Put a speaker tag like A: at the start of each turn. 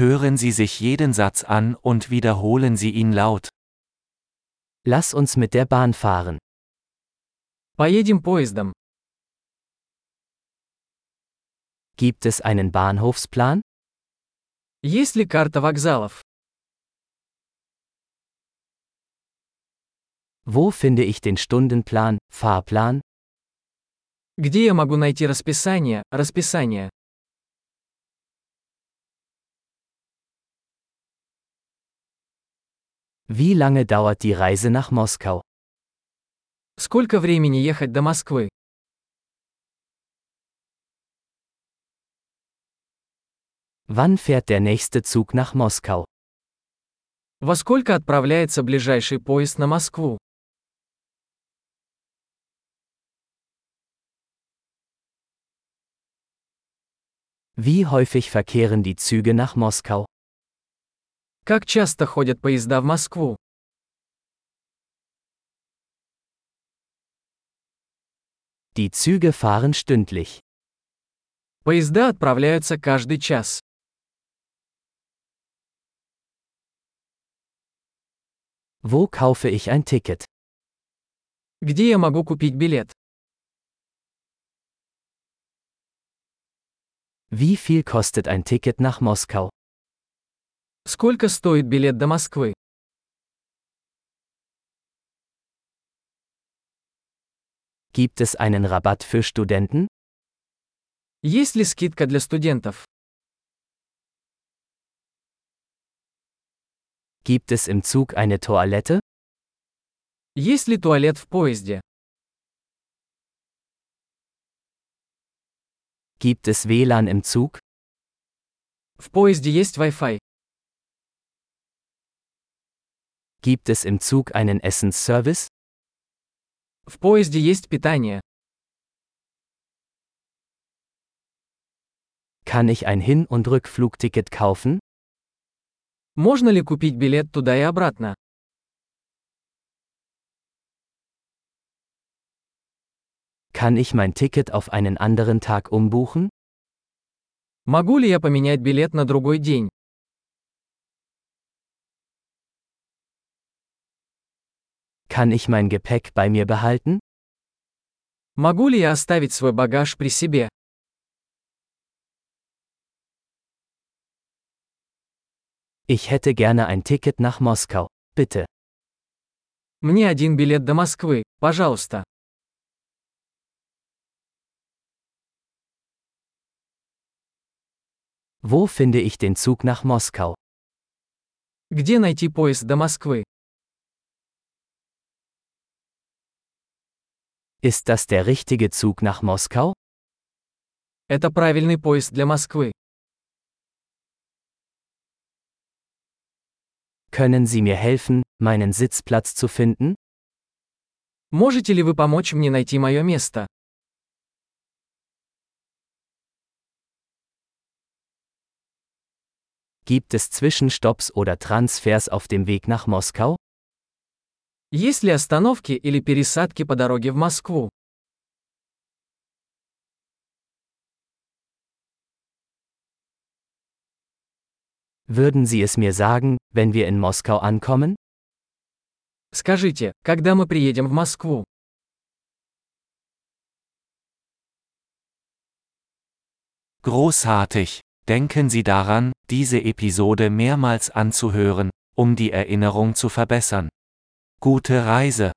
A: Hören Sie sich jeden Satz an und wiederholen Sie ihn laut.
B: Lass uns mit der Bahn fahren.
C: Поедем поездом.
B: Gibt es einen Bahnhofsplan?
C: Есть ли карта вокзалов?
B: Wo finde ich den Stundenplan, Fahrplan?
C: Где я могу найти расписание, расписание?
B: Wie lange dauert die Reise nach Moskau?
C: Сколько времени ехать до Москвы?
B: Wann fährt der nächste Zug nach Moskau?
C: Во сколько отправляется ближайший поезд на Москву?
B: Wie häufig verkehren die Züge nach Moskau?
C: Как часто ходят поезда в Москву?
B: Die Züge fahren stündlich.
C: Поезда отправляются каждый час.
B: Wo kaufe ich ein Ticket?
C: Где я могу купить билет?
B: Wie viel kostet ein Ticket nach Moskau?
C: Сколько стоит билет до Москвы?
B: Gibt es einen Rabatt für Studenten?
C: Есть ли скидка для студентов?
B: Gibt es im Zug eine Toilette?
C: Есть ли туалет в поезде?
B: Gibt es WLAN im Zug?
C: В поезде есть Wi-Fi.
B: Gibt es im Zug einen Essensservice?
C: В поезде есть питание.
B: Kann ich ein Hin- und Rückflugticket kaufen?
C: Можно ли купить билет туда и обратно?
B: Kann ich mein Ticket auf einen anderen Tag umbuchen?
C: Могу ли я поменять билет на другой день?
B: Kann ich mein Gepäck bei mir behalten?
C: Могу ли я оставить свой багаж при себе?
B: Ich hätte gerne ein Ticket nach Moskau, bitte.
C: Мне один билет до Москвы, пожалуйста.
B: Wo finde ich den Zug nach Moskau?
C: Где найти поезд до Москвы?
B: Ist das der richtige Zug nach Moskau?
C: Это правильный поезд для Москвы.
B: Können Sie mir helfen, meinen Sitzplatz zu finden?
C: Можете ли вы помочь мне найти мое место?
B: Gibt es Zwischenstopps oder Transfers auf dem Weg nach Moskau?
C: Есть ли остановки или пересадки по дороге в Москву?
B: Würden Sie es mir sagen, wenn wir in Moskau ankommen?
C: Скажите, когда мы приедем в Москву?
A: Großartig! Denken Sie daran, diese Episode mehrmals anzuhören, um die Erinnerung zu verbessern. Gute Reise!